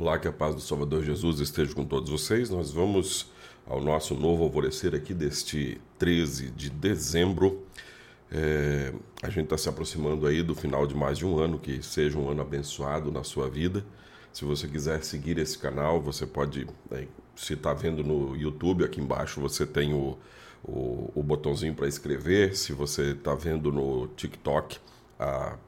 Olá, que a paz do Salvador Jesus esteja com todos vocês. Nós vamos ao nosso novo alvorecer aqui deste 13 de dezembro. É, a gente está se aproximando aí do final de mais de um ano, que seja um ano abençoado na sua vida. Se você quiser seguir esse canal, você pode, é, se está vendo no YouTube, aqui embaixo você tem o, o, o botãozinho para escrever. Se você está vendo no TikTok, a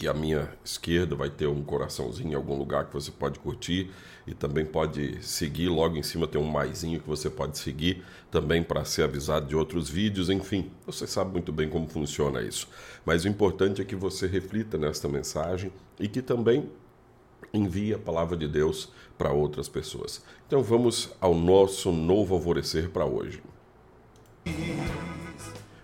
que à minha esquerda vai ter um coraçãozinho em algum lugar que você pode curtir e também pode seguir. Logo em cima tem um maisinho que você pode seguir também para ser avisado de outros vídeos. Enfim, você sabe muito bem como funciona isso. Mas o importante é que você reflita nesta mensagem e que também envie a palavra de Deus para outras pessoas. Então vamos ao nosso novo alvorecer para hoje.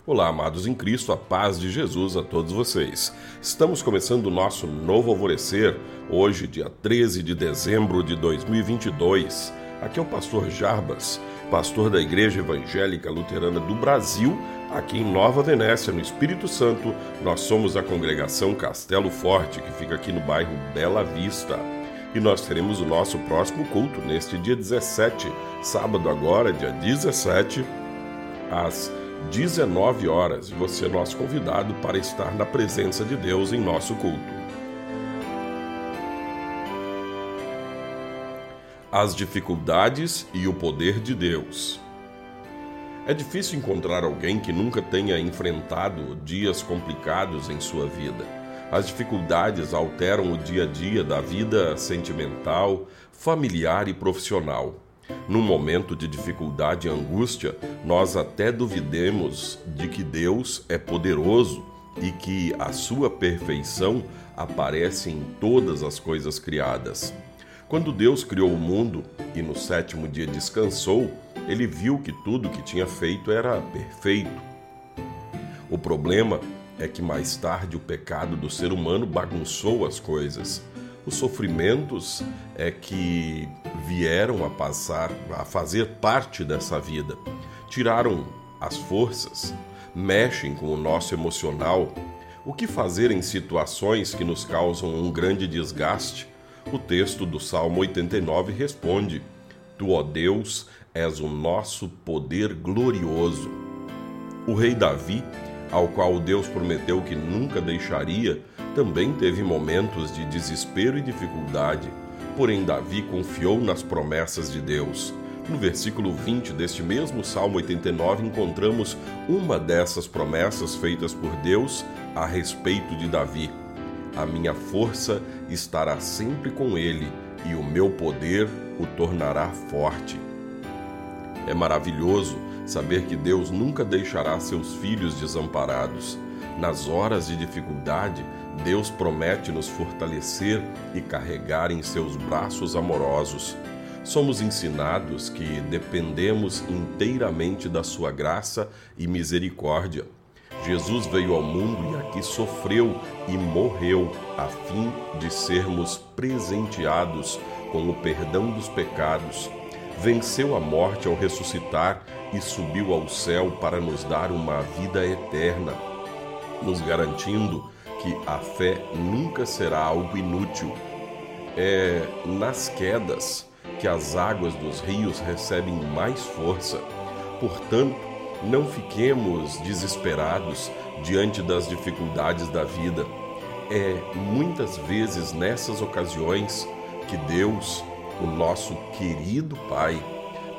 Olá, amados em Cristo, a paz de Jesus a todos vocês. Estamos começando o nosso novo alvorecer, hoje, dia 13 de dezembro de 2022. Aqui é o pastor Jarbas, pastor da Igreja Evangélica Luterana do Brasil, aqui em Nova Venécia, no Espírito Santo. Nós somos a congregação Castelo Forte, que fica aqui no bairro Bela Vista. E nós teremos o nosso próximo culto neste dia 17, sábado agora, dia 17, às 19 horas, você é nosso convidado para estar na presença de Deus em nosso culto. As dificuldades e o poder de Deus. É difícil encontrar alguém que nunca tenha enfrentado dias complicados em sua vida. As dificuldades alteram o dia a dia da vida sentimental, familiar e profissional. Num momento de dificuldade e angústia, nós até duvidemos de que Deus é poderoso e que a sua perfeição aparece em todas as coisas criadas. Quando Deus criou o mundo e no sétimo dia descansou, ele viu que tudo que tinha feito era perfeito. O problema é que mais tarde o pecado do ser humano bagunçou as coisas os sofrimentos é que vieram a passar, a fazer parte dessa vida, tiraram as forças, mexem com o nosso emocional. O que fazer em situações que nos causam um grande desgaste? O texto do Salmo 89 responde: Tu, ó Deus, és o nosso poder glorioso. O rei Davi, ao qual Deus prometeu que nunca deixaria, também teve momentos de desespero e dificuldade, porém Davi confiou nas promessas de Deus. No versículo 20 deste mesmo Salmo 89, encontramos uma dessas promessas feitas por Deus a respeito de Davi. A minha força estará sempre com ele, e o meu poder o tornará forte. É maravilhoso saber que Deus nunca deixará seus filhos desamparados. Nas horas de dificuldade, Deus promete nos fortalecer e carregar em seus braços amorosos. Somos ensinados que dependemos inteiramente da Sua graça e misericórdia. Jesus veio ao mundo e aqui sofreu e morreu a fim de sermos presenteados com o perdão dos pecados. Venceu a morte ao ressuscitar e subiu ao céu para nos dar uma vida eterna, nos garantindo que a fé nunca será algo inútil. É nas quedas que as águas dos rios recebem mais força. Portanto, não fiquemos desesperados diante das dificuldades da vida. É muitas vezes nessas ocasiões que Deus, o nosso querido Pai,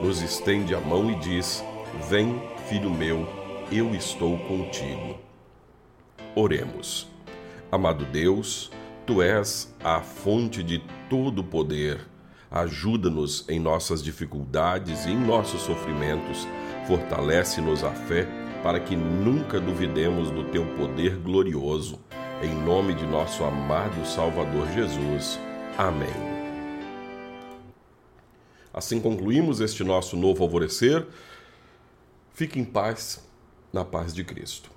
nos estende a mão e diz: Vem, filho meu, eu estou contigo. Oremos. Amado Deus, tu és a fonte de todo poder. Ajuda-nos em nossas dificuldades e em nossos sofrimentos. Fortalece-nos a fé para que nunca duvidemos do teu poder glorioso. Em nome de nosso amado Salvador Jesus. Amém. Assim concluímos este nosso novo alvorecer. Fique em paz, na paz de Cristo.